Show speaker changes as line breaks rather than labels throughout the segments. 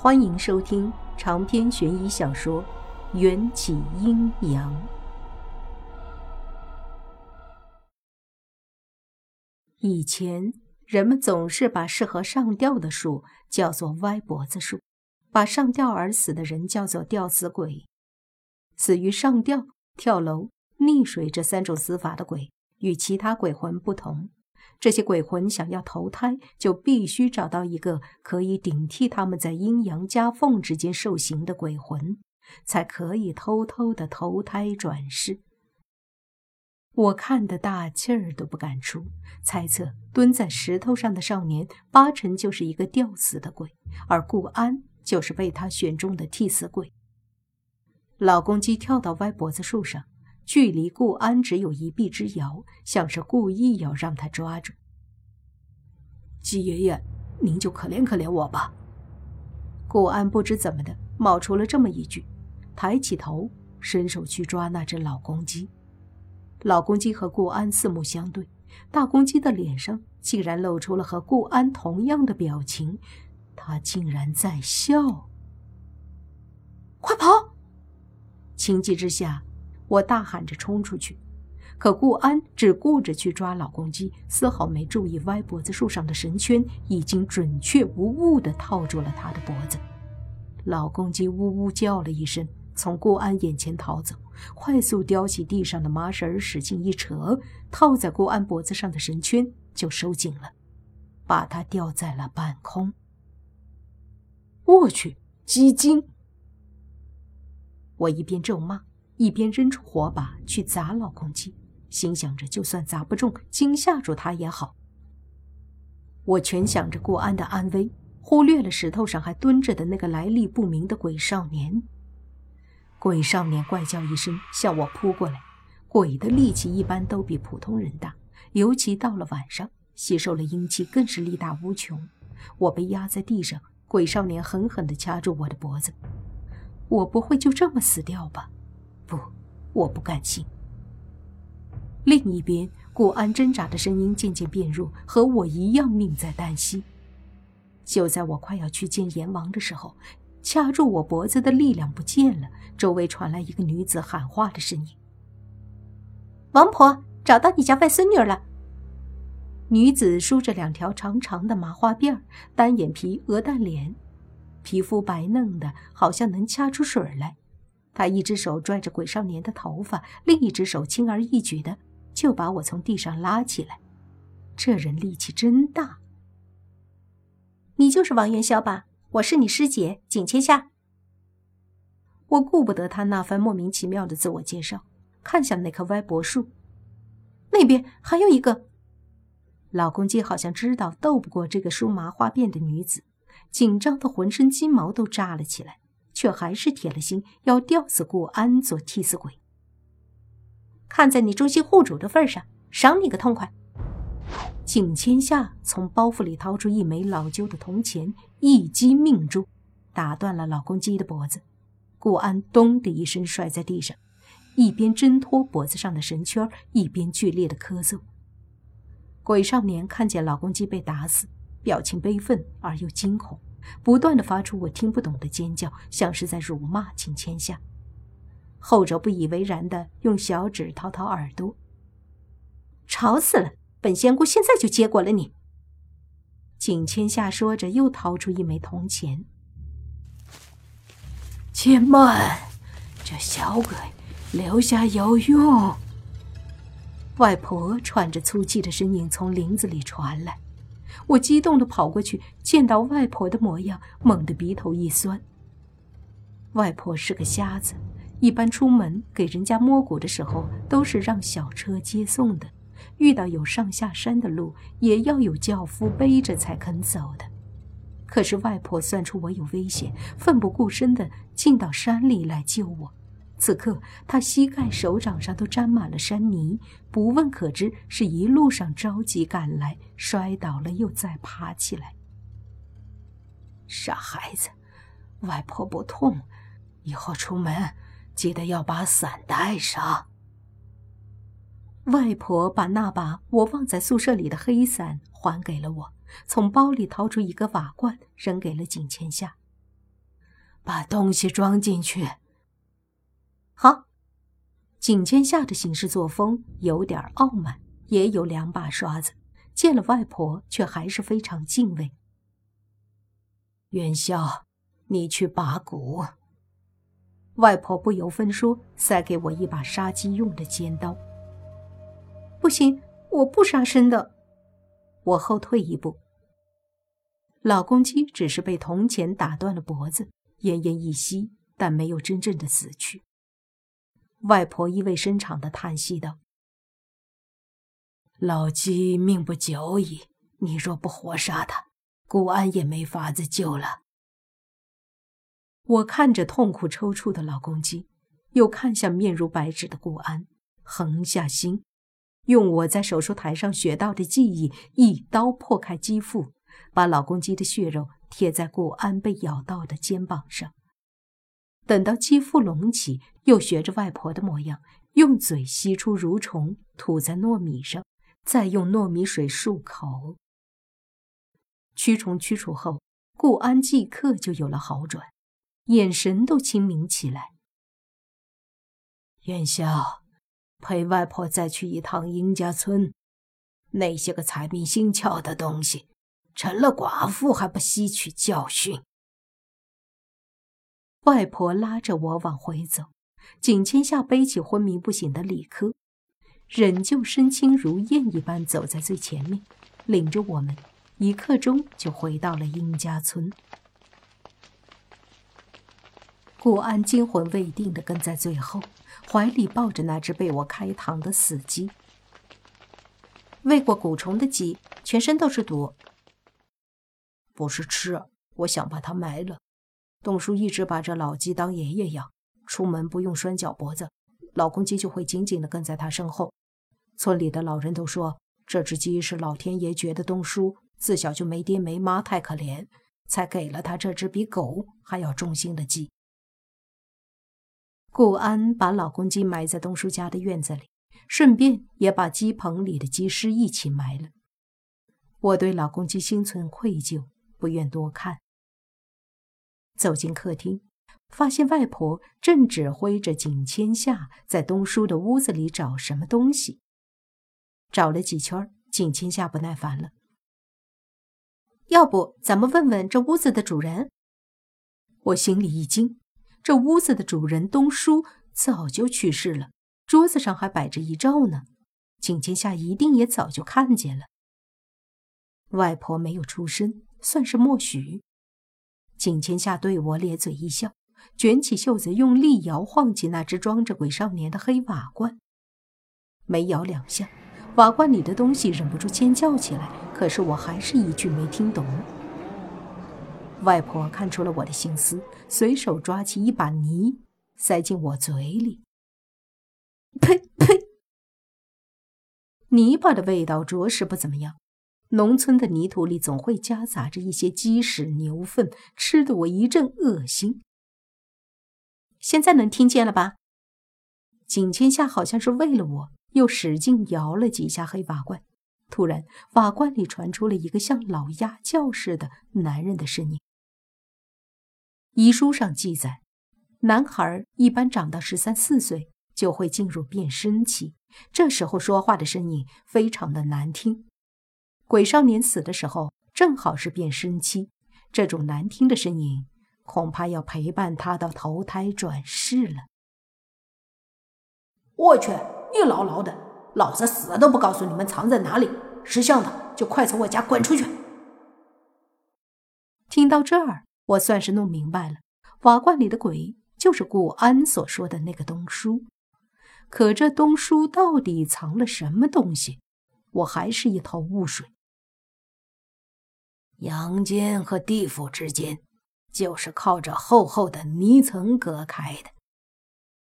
欢迎收听长篇悬疑小说《缘起阴阳》。以前人们总是把适合上吊的树叫做歪脖子树，把上吊而死的人叫做吊死鬼。死于上吊、跳楼、溺水这三种死法的鬼，与其他鬼魂不同。这些鬼魂想要投胎，就必须找到一个可以顶替他们在阴阳夹缝之间受刑的鬼魂，才可以偷偷的投胎转世。我看的大气儿都不敢出，猜测蹲在石头上的少年八成就是一个吊死的鬼，而顾安就是被他选中的替死鬼。老公鸡跳到歪脖子树上。距离顾安只有一臂之遥，像是故意要让他抓住。
鸡爷爷，您就可怜可怜我吧。
顾安不知怎么的冒出了这么一句，抬起头，伸手去抓那只老公鸡。老公鸡和顾安四目相对，大公鸡的脸上竟然露出了和顾安同样的表情，他竟然在笑。快跑！情急之下。我大喊着冲出去，可顾安只顾着去抓老公鸡，丝毫没注意歪脖子树上的绳圈已经准确无误地套住了他的脖子。老公鸡呜呜叫了一声，从顾安眼前逃走，快速叼起地上的麻绳，使劲一扯，套在顾安脖子上的绳圈就收紧了，把他吊在了半空。我去，鸡精！我一边咒骂。一边扔出火把去砸老公鸡，心想着就算砸不中，惊吓住他也好。我全想着顾安的安危，忽略了石头上还蹲着的那个来历不明的鬼少年。鬼少年怪叫一声，向我扑过来。鬼的力气一般都比普通人大，尤其到了晚上，吸收了阴气更是力大无穷。我被压在地上，鬼少年狠狠地掐住我的脖子。我不会就这么死掉吧？不，我不甘心。另一边，顾安挣扎的声音渐渐变弱，和我一样命在旦夕。就在我快要去见阎王的时候，掐住我脖子的力量不见了，周围传来一个女子喊话的声音：“
王婆，找到你家外孙女了。”
女子梳着两条长长的麻花辫单眼皮，鹅蛋脸，皮肤白嫩的，好像能掐出水来。他一只手拽着鬼少年的头发，另一只手轻而易举的就把我从地上拉起来。这人力气真大。
你就是王元宵吧？我是你师姐景千夏。
我顾不得他那番莫名其妙的自我介绍，看向那棵歪脖树，
那边还有一个。
老公鸡好像知道斗不过这个梳麻花辫的女子，紧张的浑身筋毛都炸了起来。却还是铁了心要吊死顾安做替死鬼。
看在你忠心护主的份上，赏你个痛快。
景千夏从包袱里掏出一枚老旧的铜钱，一击命中，打断了老公鸡的脖子。顾安咚的一声摔在地上，一边挣脱脖子上的绳圈，一边剧烈的咳嗽。鬼少年看见老公鸡被打死，表情悲愤而又惊恐。不断的发出我听不懂的尖叫，像是在辱骂景千夏。后者不以为然的用小指掏掏耳朵。
吵死了！本仙姑现在就结果了你。
景千夏说着，又掏出一枚铜钱。
且慢，这小鬼留下有用。
外婆喘着粗气的声音从林子里传来。我激动的跑过去，见到外婆的模样，猛地鼻头一酸。外婆是个瞎子，一般出门给人家摸骨的时候，都是让小车接送的。遇到有上下山的路，也要有轿夫背着才肯走的。可是外婆算出我有危险，奋不顾身的进到山里来救我。此刻，他膝盖、手掌上都沾满了山泥，不问可知是一路上着急赶来，摔倒了又再爬起来。
傻孩子，外婆不痛，以后出门记得要把伞带上。
外婆把那把我忘在宿舍里的黑伞还给了我，从包里掏出一个瓦罐，扔给了井千夏。
把东西装进去。
好。
景千夏的行事作风有点傲慢，也有两把刷子，见了外婆却还是非常敬畏。
元宵，你去拔骨。
外婆不由分说，塞给我一把杀鸡用的尖刀。
不行，我不杀生的。
我后退一步。老公鸡只是被铜钱打断了脖子，奄奄一息，但没有真正的死去。外婆意味深长的叹息道：“
老鸡命不久矣，你若不活杀它，顾安也没法子救了。”
我看着痛苦抽搐的老公鸡，又看向面如白纸的顾安，横下心，用我在手术台上学到的技艺，一刀破开肌腹，把老公鸡的血肉贴在顾安被咬到的肩膀上。等到肌肤隆起，又学着外婆的模样，用嘴吸出蠕虫，吐在糯米上，再用糯米水漱口。驱虫驱除后，顾安即刻就有了好转，眼神都清明起来。
元宵，陪外婆再去一趟殷家村，那些个财迷心窍的东西，成了寡妇还不吸取教训。
外婆拉着我往回走，景千夏背起昏迷不醒的李科，仍旧身轻如燕一般走在最前面，领着我们，一刻钟就回到了殷家村。顾安惊魂未定地跟在最后，怀里抱着那只被我开膛的死鸡。
喂过蛊虫的鸡，全身都是毒。
不是吃，我想把它埋了。董叔一直把这老鸡当爷爷养，出门不用拴脚脖子，老公鸡就会紧紧地跟在他身后。村里的老人都说，这只鸡是老天爷觉得东叔自小就没爹没妈，太可怜，才给了他这只比狗还要忠心的鸡。
顾安把老公鸡埋在东叔家的院子里，顺便也把鸡棚里的鸡尸一起埋了。我对老公鸡心存愧疚，不愿多看。走进客厅，发现外婆正指挥着景千夏在东叔的屋子里找什么东西。找了几圈，景千夏不耐烦了：“
要不咱们问问这屋子的主人？”
我心里一惊，这屋子的主人东叔早就去世了，桌子上还摆着遗照呢。景千夏一定也早就看见了。外婆没有出声，算是默许。景千夏对我咧嘴一笑，卷起袖子，用力摇晃起那只装着鬼少年的黑瓦罐。没摇两下，瓦罐里的东西忍不住尖叫起来。可是我还是一句没听懂。外婆看出了我的心思，随手抓起一把泥，塞进我嘴里。呸呸！泥巴的味道着实不怎么样。农村的泥土里总会夹杂着一些鸡屎、牛粪，吃得我一阵恶心。
现在能听见了吧？
景千夏好像是为了我，又使劲摇了几下黑瓦罐。突然，瓦罐里传出了一个像老鸭叫似的男人的声音。遗书上记载，男孩一般长到十三四岁就会进入变声期，这时候说话的声音非常的难听。鬼少年死的时候正好是变声期，这种难听的声音恐怕要陪伴他到投胎转世了。
我去，你牢牢的，老子死都不告诉你们藏在哪里！识相的就快从我家滚出去！
听到这儿，我算是弄明白了，瓦罐里的鬼就是顾安所说的那个东叔。可这东叔到底藏了什么东西，我还是一头雾水。
阳间和地府之间，就是靠着厚厚的泥层隔开的，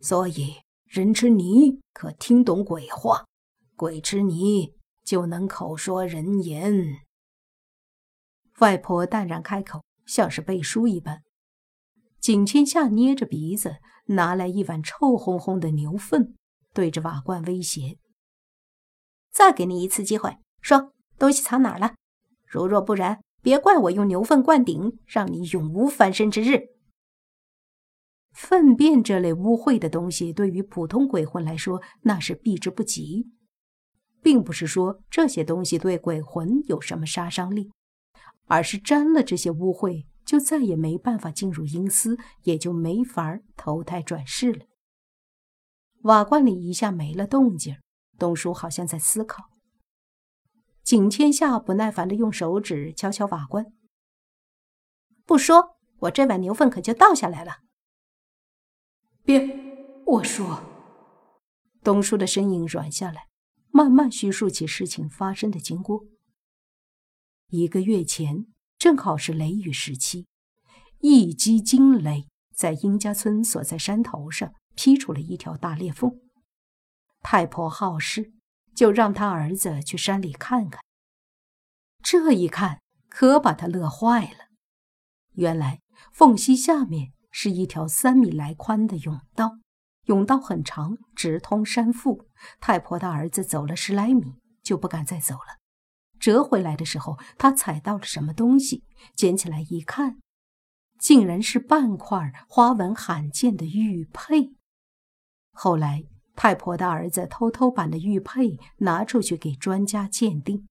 所以人吃泥可听懂鬼话，鬼吃泥就能口说人言。
外婆淡然开口，像是背书一般。景千夏捏着鼻子，拿来一碗臭烘烘的牛粪，对着瓦罐威胁：“
再给你一次机会，说东西藏哪儿了？如若不然。”别怪我用牛粪灌顶，让你永无翻身之日。
粪便这类污秽的东西，对于普通鬼魂来说，那是避之不及。并不是说这些东西对鬼魂有什么杀伤力，而是沾了这些污秽，就再也没办法进入阴司，也就没法投胎转世了。瓦罐里一下没了动静，东叔好像在思考。景千夏不耐烦的用手指敲敲瓦罐，
不说，我这碗牛粪可就倒下来了。
别，我说。
东叔的身影软下来，慢慢叙述起事情发生的经过。一个月前，正好是雷雨时期，一击惊雷，在殷家村所在山头上劈出了一条大裂缝。太婆好事，就让他儿子去山里看看。这一看，可把他乐坏了。原来缝隙下面。是一条三米来宽的甬道，甬道很长，直通山腹。太婆的儿子走了十来米，就不敢再走了。折回来的时候，他踩到了什么东西，捡起来一看，竟然是半块花纹罕见的玉佩。后来，太婆的儿子偷偷把那玉佩拿出去给专家鉴定，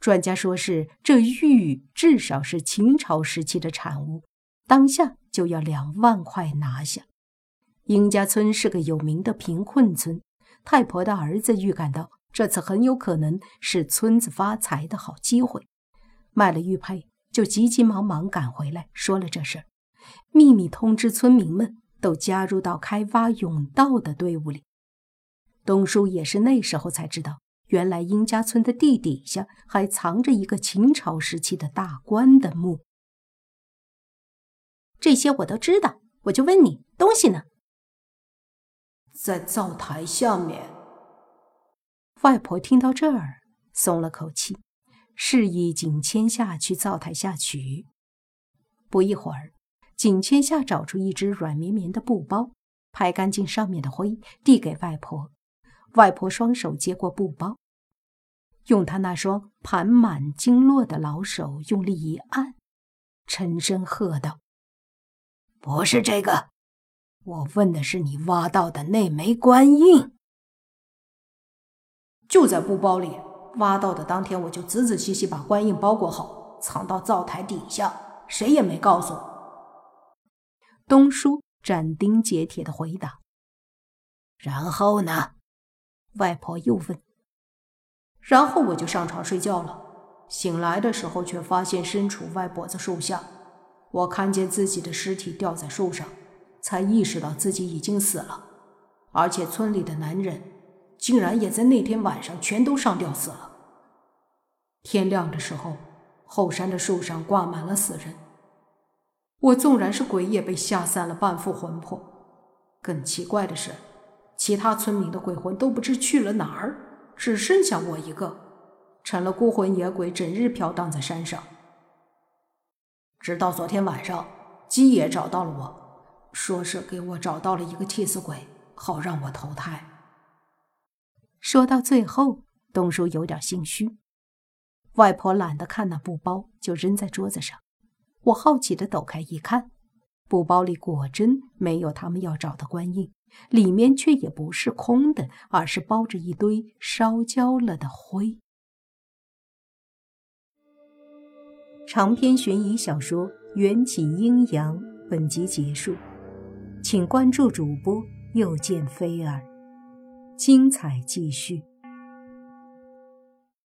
专家说是这玉至少是秦朝时期的产物。当下就要两万块拿下。殷家村是个有名的贫困村，太婆的儿子预感到这次很有可能是村子发财的好机会，卖了玉佩就急急忙忙赶回来，说了这事儿，秘密通知村民们都加入到开挖甬道的队伍里。东叔也是那时候才知道，原来殷家村的地底下还藏着一个秦朝时期的大官的墓。
这些我都知道，我就问你，东西呢？
在灶台下面。
外婆听到这儿，松了口气，示意景千夏去灶台下取。不一会儿，景千夏找出一只软绵绵的布包，拍干净上面的灰，递给外婆。外婆双手接过布包，用她那双盘满经络的老手用力一按，沉声喝道。
不是这个，我问的是你挖到的那枚官印，就在布包里。挖到的当天，我就仔仔细细把官印包裹好，藏到灶台底下，谁也没告诉我。
东叔斩钉截铁的回答。
然后呢？
外婆又问。
然后我就上床睡觉了，醒来的时候却发现身处外脖子树下。我看见自己的尸体吊在树上，才意识到自己已经死了，而且村里的男人竟然也在那天晚上全都上吊死了。天亮的时候，后山的树上挂满了死人。我纵然是鬼，也被吓散了半副魂魄。更奇怪的是，其他村民的鬼魂都不知去了哪儿，只剩下我一个，成了孤魂野鬼，整日飘荡在山上。直到昨天晚上，鸡爷找到了我，说是给我找到了一个替死鬼，好让我投胎。
说到最后，东叔有点心虚。外婆懒得看那布包，就扔在桌子上。我好奇的抖开一看，布包里果真没有他们要找的官印，里面却也不是空的，而是包着一堆烧焦了的灰。长篇悬疑小说《缘起阴阳》本集结束，请关注主播，又见菲儿，精彩继续。